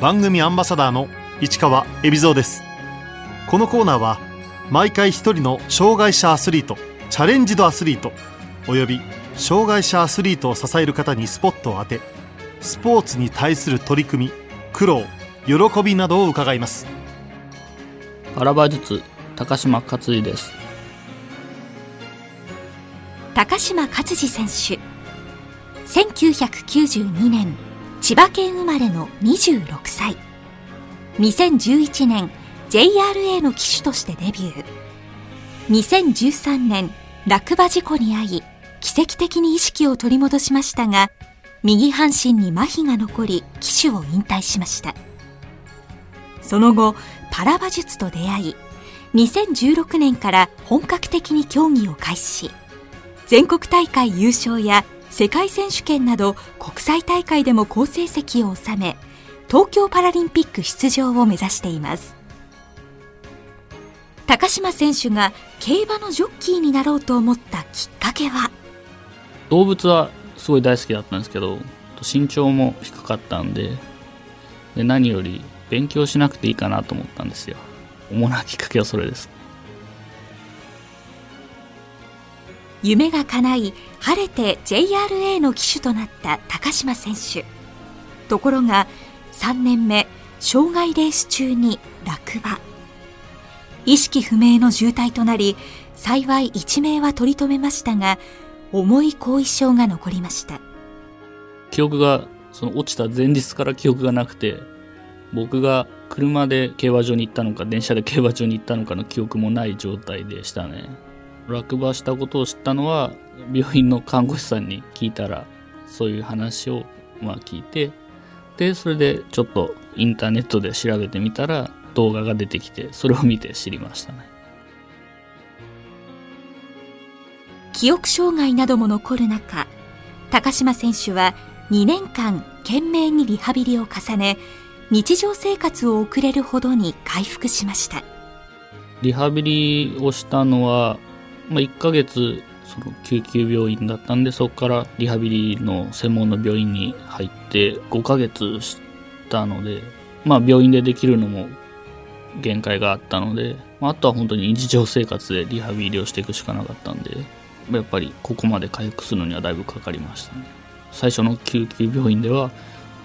番組アンバサダーの市川恵比蔵です。このコーナーは毎回一人の障害者アスリートチャレンジドアスリートおよび障害者アスリートを支える方にスポットを当てスポーツに対する取り組み苦労喜びなどを伺います。パラ馬術高島克司です。高島克司選手。1992年千葉県生まれの26歳。2011年 JRA の騎手としてデビュー。2013年落馬事故に遭い奇跡的に意識を取り戻しましたが右半身に麻痺が残り騎手を引退しました。その後パラ馬術と出会い2016年から本格的に競技を開始。全国大会優勝や世界選手権など国際大会でも好成績を収め東京パラリンピック出場を目指しています。高島選手が競馬のジョッキーになろうと思ったきっかけは？動物はすごい大好きだったんですけど身長も低かったんでで何より勉強しなくていいかなと思ったんですよ。主なきっかけはそれです。夢が叶い晴れて JRA の騎手となった高島選手。ところが3年目障害レース中に落馬。意識不明の重体となり幸い一命は取り留めましたが重い後遺症が残りました。記憶がその落ちた前日から記憶がなくて僕が車で競馬場に行ったのか電車で競馬場に行ったのかの記憶もない状態でしたね。落馬したことを知ったのは病院の看護師さんに聞いたらそういう話をまあ聞いてでそれでちょっとインターネットで調べてみたら動画が出てきてそれを見て知りましたね。記憶障害なども残る中高島選手は2年間懸命にリハビリを重ね日常生活を送れるほどに回復しました。リハビリをしたのは、まあ、1ヶ月その救急病院だったんでそこからリハビリの専門の病院に入って5ヶ月したのでまあ病院でできるのも限界があったので、まあ、あとは本当に日常生活でリハビリをしていくしかなかったんでやっぱりここまで回復するのにはだいぶかかりましたね。最初の救急病院では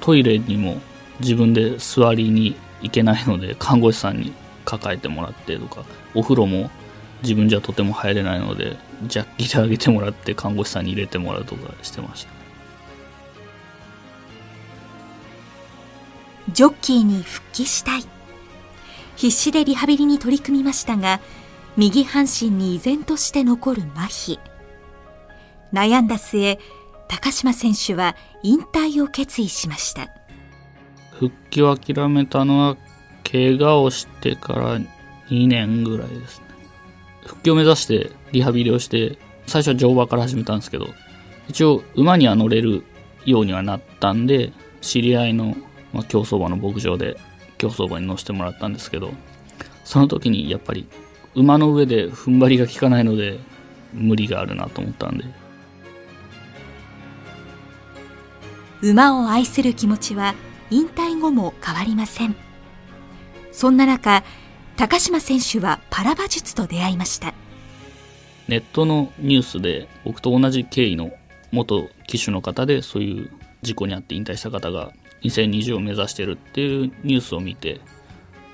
トイレにも自分で座りに行けないので看護師さんに抱えてもらってとかお風呂も自分じゃとても入れないのでジャッキであげてもらって看護師さんに入れてもらうとかしてました。ジョッキーに復帰したい。必死でリハビリに取り組みましたが右半身に依然として残る麻痺。悩んだ末高島選手は引退を決意しました。復帰を諦めたのは怪我をしてから2年ぐらいですね復帰を目指してリハビリをして最初は乗馬から始めたんですけど一応馬には乗れるようにはなったんで知り合いの、まあ、競走馬の牧場で競走馬に乗せてもらったんですけどその時にやっぱり馬の上で踏ん張りが効かないので無理があるなと思ったんで。馬を愛する気持ちは引退後も変わりません。そんな中高島選手はパラ馬術と出会いました。ネットのニュースで僕と同じ経緯の元騎手の方でそういう事故に遭って引退した方が2020を目指してるっていうニュースを見て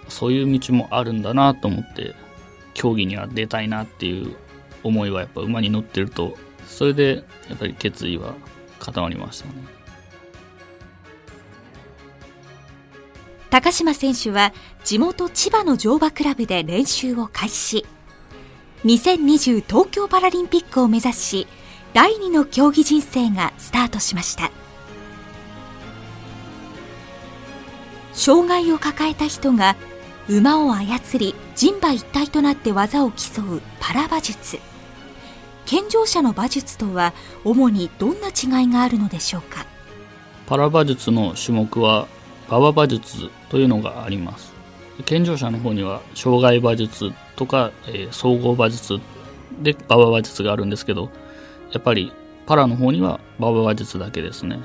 そういう道もあるんだなと思って競技には出たいなっていう思いはやっぱ馬に乗ってるとそれでやっぱり決意は固まりましたね。高島選手は地元千葉の乗馬クラブで練習を開始。2020東京パラリンピックを目指し第二の競技人生がスタートしました。障害を抱えた人が馬を操り人馬一体となって技を競うパラ馬術。健常者の馬術とは主にどんな違いがあるのでしょうか？パラ馬術の種目は馬場馬術というのがあります。健常者の方には障害馬術とか、えー、総合馬術で馬場馬術があるんですけどやっぱりパラの方には馬場馬術だけですね。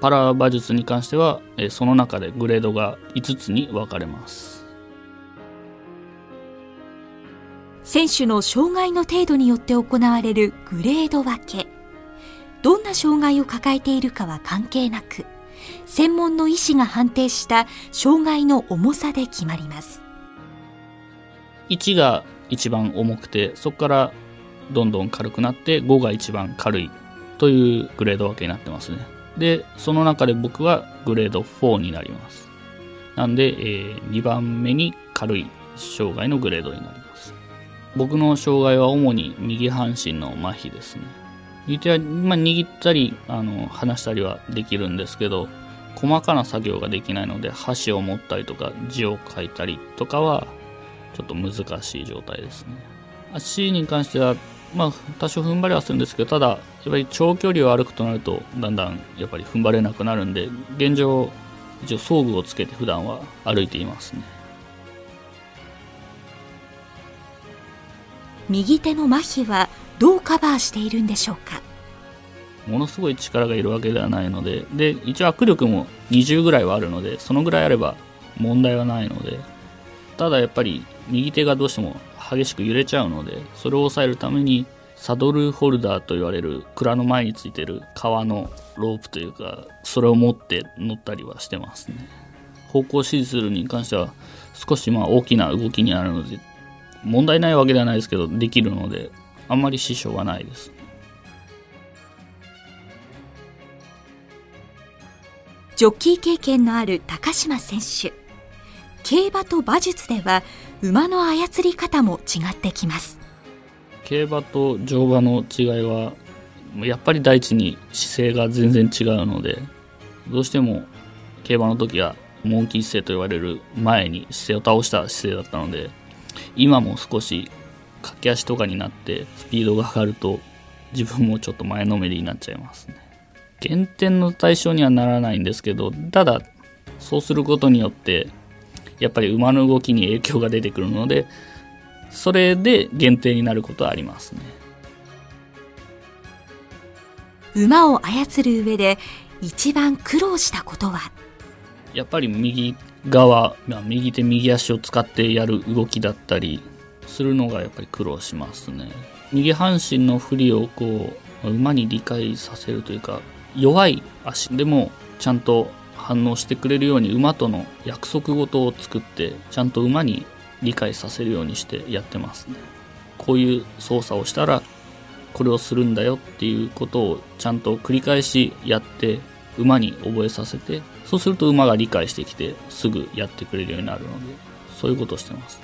パラ馬術に関しては、えその中でグレードが5つに分かれます。選手の障害の程度によって行われるグレード分け。どんな障害を抱えているかは関係なく専門の医師が判定した障害の重さで決まります。1が一番重くてそこからどんどん軽くなって5が一番軽いというグレード分けになってますね。でその中で僕はグレード4になります。なんで、えー、2番目に軽い障害のグレードになります。僕の障害は主に右半身の麻痺ですね。右手は、まあ、握ったりあの離したりはできるんですけど細かな作業ができないので箸を持ったりとか字を書いたりとかはちょっと難しい状態ですね。足に関してはまあ多少踏ん張りはするんですけどただやっぱり長距離を歩くとなるとだんだんやっぱり踏ん張れなくなるんで現状一応装具をつけて普段は歩いていますね。右手の麻痺はどうカバーしているんでしょうか？ものすごい力がいるわけではないのでで一応握力も20ぐらいはあるのでそのぐらいあれば問題はないのでただやっぱり右手がどうしても激しく揺れちゃうのでそれを抑えるためにサドルホルダーと言われる蔵の前についてる革のロープというかそれを持って乗ったりはしてますね。方向指示するに関しては少しまあ大きな動きになるので問題ないわけではないですけどできるのであんまり支障はないです。ジョッキー経験のある高島選手。競馬と馬術では馬の操り方も違ってきます。競馬と乗馬の違いはやっぱり第一に姿勢が全然違うのでどうしても競馬の時はモンキー姿勢と言われる前に姿勢を倒した姿勢だったので今も少し駆け足とかになってスピードが上がると自分もちょっと前のめりになっちゃいますね。減点の対象にはならないんですけどただそうすることによってやっぱり馬の動きに影響が出てくるのでそれで限定になることはありますね。馬を操る上で一番苦労したことは？やっぱり右側右手右足を使ってやる動きだったりするのがやっぱり苦労しますね。右半身の振りをこう馬に理解させるというか弱い足でもちゃんと反応してくれるように馬との約束事を作ってちゃんと馬に理解させるようにしてやってますね。こういう操作をしたらこれをするんだよっていうことをちゃんと繰り返しやって馬に覚えさせてそうすると馬が理解してきてすぐやってくれるようになるのでそういうことをしてます。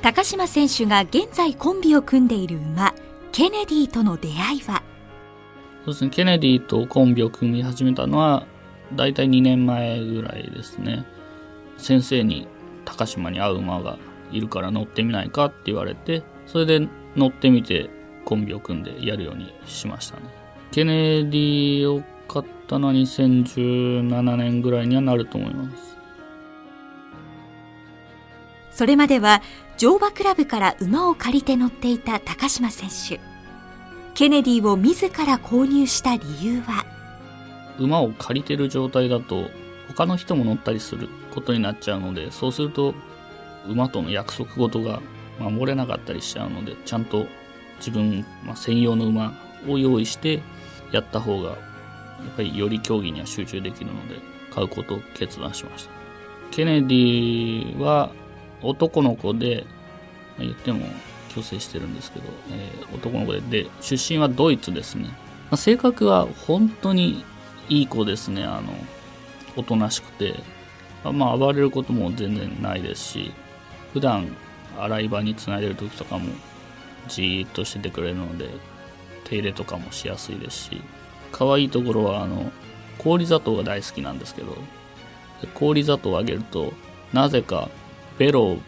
高島選手が現在コンビを組んでいる馬ケネディとの出会いは？そうですね、ケネディとコンビを組み始めたのは、大体2年前ぐらいですね。先生に高島に会う馬がいるから乗ってみないかって言われて、それで乗ってみてコンビを組んでやるようにしましたね。ケネディを買ったのは2017年ぐらいにはなると思います。それまでは乗馬クラブから馬を借りて乗っていた高島選手。ケネディを自ら購入した理由は？馬を借りてる状態だと他の人も乗ったりすることになっちゃうのでそうすると馬との約束事が守れなかったりしちゃうのでちゃんと自分、まあ、専用の馬を用意してやった方がやっぱりより競技には集中できるので買うことを決断しましたケネディは男の子で言っても矯正してるんですけど、えー、男の子でで出身はドイツですね、まあ、性格は本当にいい子ですね。あのおとなしくて。まあ暴れることも全然ないですし普段洗い場につないでる時とかもじーっとしててくれるので手入れとかもしやすいですし。可愛いところはあの氷砂糖が大好きなんですけど氷砂糖をあげるとなぜかベロを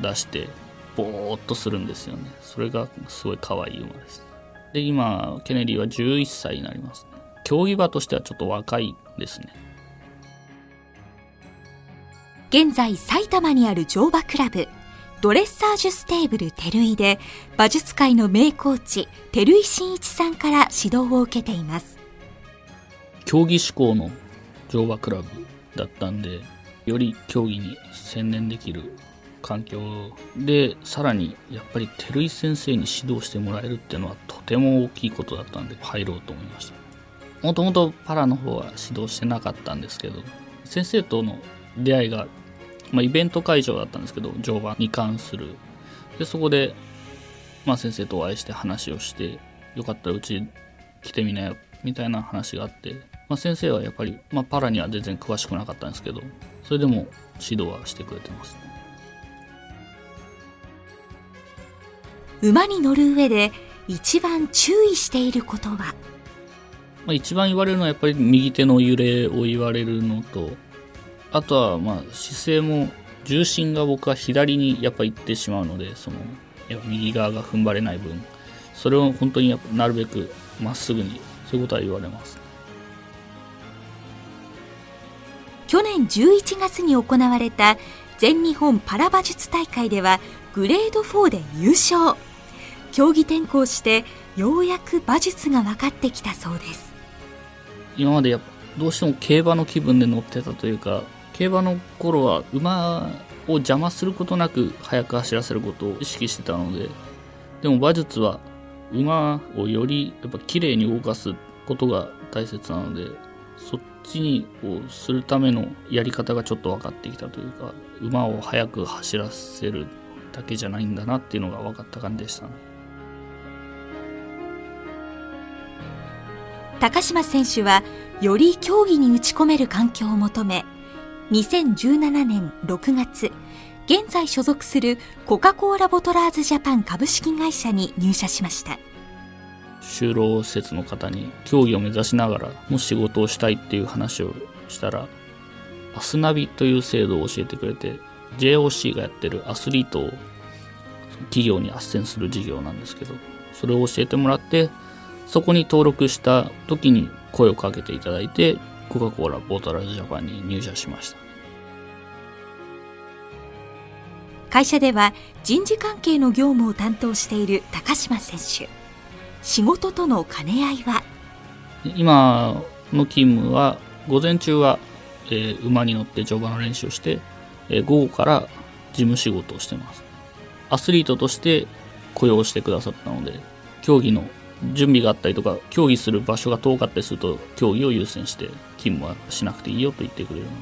出してぼーっとするんですよね。それがすごい可愛い馬です。で、今、ケネディは11歳になります、ね。競技馬としてはちょっと若いですね。現在、埼玉にある乗馬クラブ、ドレッサージュステーブルテルイで、馬術界の名コーチ、照井真一さんから指導を受けています。競技志向の乗馬クラブだったんでより競技に専念できる環境でさらにやっぱり照井先生に指導してもらえるっていうのはとても大きいことだったんで入ろうと思いました。もともとパラの方は指導してなかったんですけど先生との出会いが、まあ、イベント会場だったんですけど乗馬に関する。でそこで、まあ、先生とお会いして話をしてよかったらうち来てみなよみたいな話があって、まあ、先生はやっぱり、まあ、パラには全然詳しくなかったんですけどそれでも指導はしてくれてます。馬に乗る上で一番注意していることは？まあ、一番言われるのはやっぱり右手の揺れを言われるのとあとはまあ姿勢も重心が僕は左にやっぱ行ってしまうのでそのやっぱ右側が踏ん張れない分それを本当にやっぱなるべくまっすぐにそういうことは言われます去年11月に行われた全日本パラ馬術大会ではグレード4で優勝。競技転向してようやく馬術が分かってきたそうです。今までやっぱどうしても競馬の気分で乗ってたというか競馬の頃は馬を邪魔することなく速く走らせることを意識してたのででも馬術は馬をよりやっぱ綺麗に動かすことが大切なのでそっちにをするためのやり方がちょっと分かってきたというか馬を速く走らせるだけじゃないんだなっていうのが分かった感じでしたね。高島選手はより競技に打ち込める環境を求め2017年6月現在所属するコカ・コーラボトラーズジャパン株式会社に入社しました。就労施設の方に競技を目指しながらも仕事をしたいっていう話をしたらアスナビという制度を教えてくれて JOC がやってるアスリートを企業に斡旋する事業なんですけどそれを教えてもらってそこに登録した時に声をかけていただいてコカ・コーラボートラーズジャパンに入社しました。会社では人事関係の業務を担当している高島選手。仕事との兼ね合いは？今の勤務は午前中は、えー馬に乗って乗馬の練習をして、えー午後から事務仕事をしてます。アスリートとして雇用してくださったので競技の準備があったりとか競技する場所が遠かったりすると競技を優先して勤務はしなくていいよと言ってくれるので。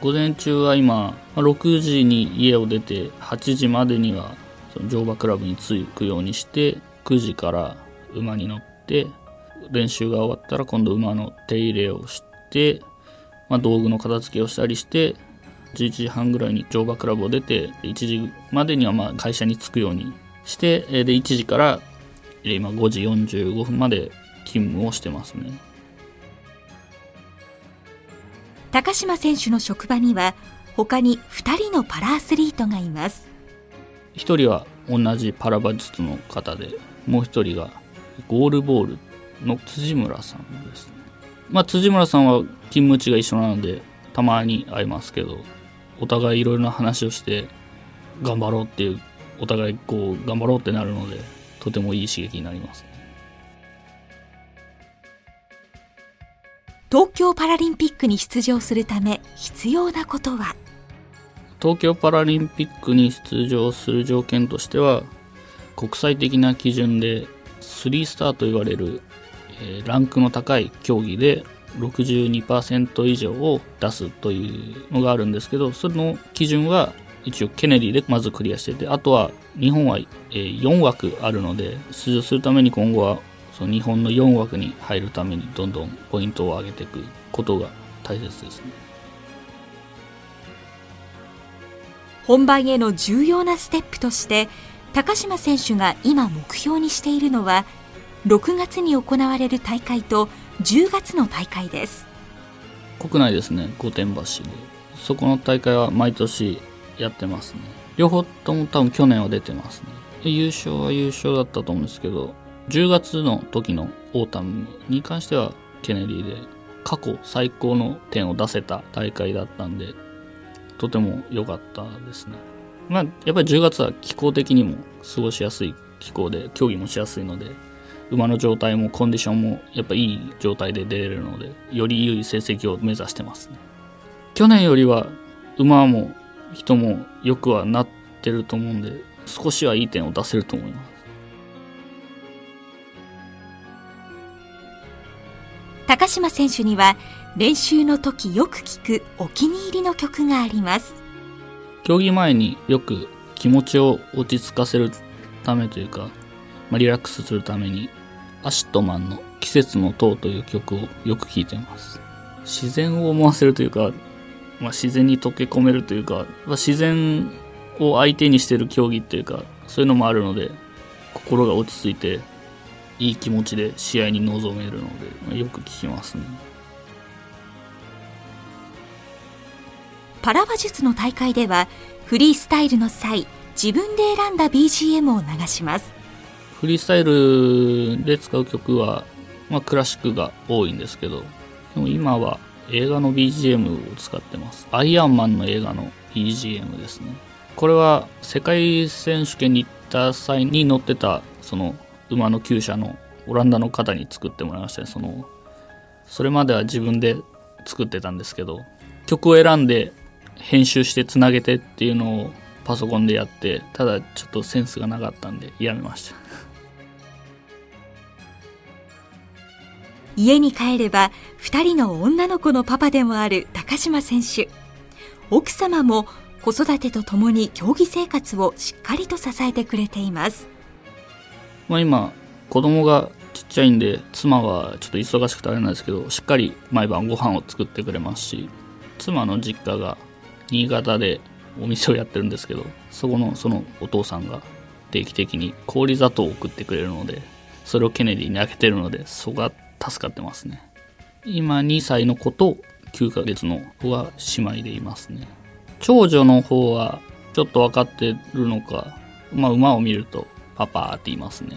午前中は今6時に家を出て8時までにはその乗馬クラブに着くようにして9時から馬に乗って練習が終わったら今度馬の手入れをして、まあ、道具の片付けをしたりして11時半ぐらいに乗馬クラブを出て1時までにはまあ会社に着くようにしてえーで1時からえー今5時45分まで勤務をしてますね。高島選手の職場には他に2人のパラアスリートがいます。1人は同じパラ馬術の方でもう1人がゴールボールの辻村さんですね。まあ辻村さんは勤務地が一緒なのでたまに会いますけどお互いいろいろな話をして頑張ろうっていうお互いこう頑張ろうってなるのでとてもいい刺激になりますね。東京パラリンピックに出場するため必要なことは？東京パラリンピックに出場する条件としては国際的な基準で3スターと言われる、えーランクの高い競技で62%以上を出すというのがあるんですけどその基準は一応ケネディでまずクリアしててあとは日本は、えー4枠あるので出場するために今後はその日本の4枠に入るためにどんどんポイントを上げていくことが大切ですね。本番への重要なステップとして高島選手が今目標にしているのは6月に行われる大会と10月の大会です。国内ですね御殿場市でそこの大会は毎年やってますね。両方とも多分去年は出てますね。優勝は優勝だったと思うんですけど10月の時のオータムに関してはケネディで過去最高の点を出せた大会だったんでとても良かったですね。まあやっぱり10月は気候的にも過ごしやすい気候で競技もしやすいので馬の状態もコンディションもやっぱいい状態で出れるのでより良い成績を目指してますね。去年よりは馬も人もよくはなってると思うんで少しはいい点を出せると思います。高嶋選手には練習の時よく聴くお気に入りの曲があります。競技前によく気持ちを落ち着かせるためというか、まあ、リラックスするために ACIDMAN の季節の灯という曲をよく聴いてます。自然を思わせるというか、まあ、自然に溶け込めるというか、まあ、自然を相手にしてる競技っていうかそういうのもあるので心が落ち着いていい気持ちで試合に臨めるのでまよく聞きますね。パラ馬術の大会ではフリースタイルの際自分で選んだ BGM を流します。フリースタイルで使う曲は、まあ、クラシックが多いんですけどでも今は映画の BGM を使ってます。アイアンマンの映画の BGM ですね。これは世界選手権に行った際に乗ってたその馬の厩舎のオランダの方に作ってもらいましたねそのそれまでは自分で作ってたんですけど曲を選んで編集してつなげてっていうのをパソコンでやってただちょっとセンスがなかったんでやめました。家に帰れば2人の女の子のパパでもある高島選手。奥様も子育てとともに競技生活をしっかりと支えてくれています。まあ、今子供がちっちゃいんで妻はちょっと忙しくてあれなんですけどしっかり毎晩ご飯を作ってくれますし妻の実家が新潟でお店をやってるんですけどそこのそのお父さんが定期的に氷砂糖を送ってくれるのでそれをケネディにあげてるのでそこが助かってますね。今2歳の子と9ヶ月の子が姉妹でいますね。長女の方はちょっと分かってるのか、まあ、馬を見るとパパって言いますね。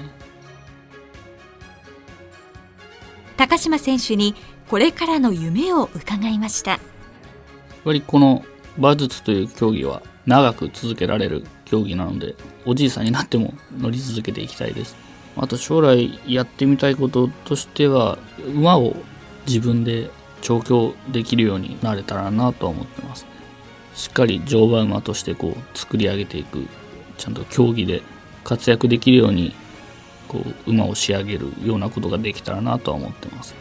高島選手にこれからの夢を伺いました。やっぱりこの馬術という競技は長く続けられる競技なのでおじいさんになっても乗り続けていきたいです。あと将来やってみたいこととしては馬を自分で調教できるようになれたらなとは思ってます、しっかり乗馬馬としてこう作り上げていくちゃんと競技で活躍できるようにこう馬を仕上げるようなことができたらなとは思ってます。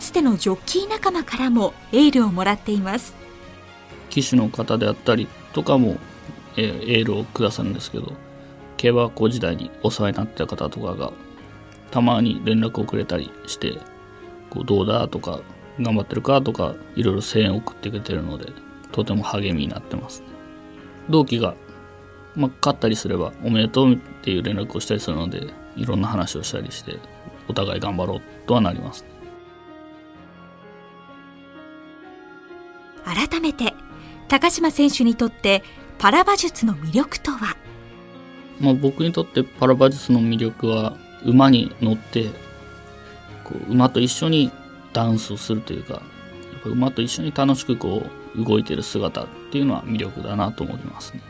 つてのジョッキー仲間からもエールをもらっています。騎手の方であったりとかもエールをくださるんですけど競馬学校時代にお世話になった方とかがたまに連絡をくれたりしてこうどうだとか頑張ってるかとかいろいろ声援を送ってくれてるのでとても励みになってますね。同期が、まあ、勝ったりすればおめでとうっていう連絡をしたりするのでいろんな話をしたりしてお互い頑張ろうとはなります、高島選手にとってパラ馬術の魅力とは、まあ、僕にとってパラ馬術の魅力は馬に乗ってこう馬と一緒にダンスをするというか馬と一緒に楽しくこう動いてる姿っていうのは魅力だなと思いますね。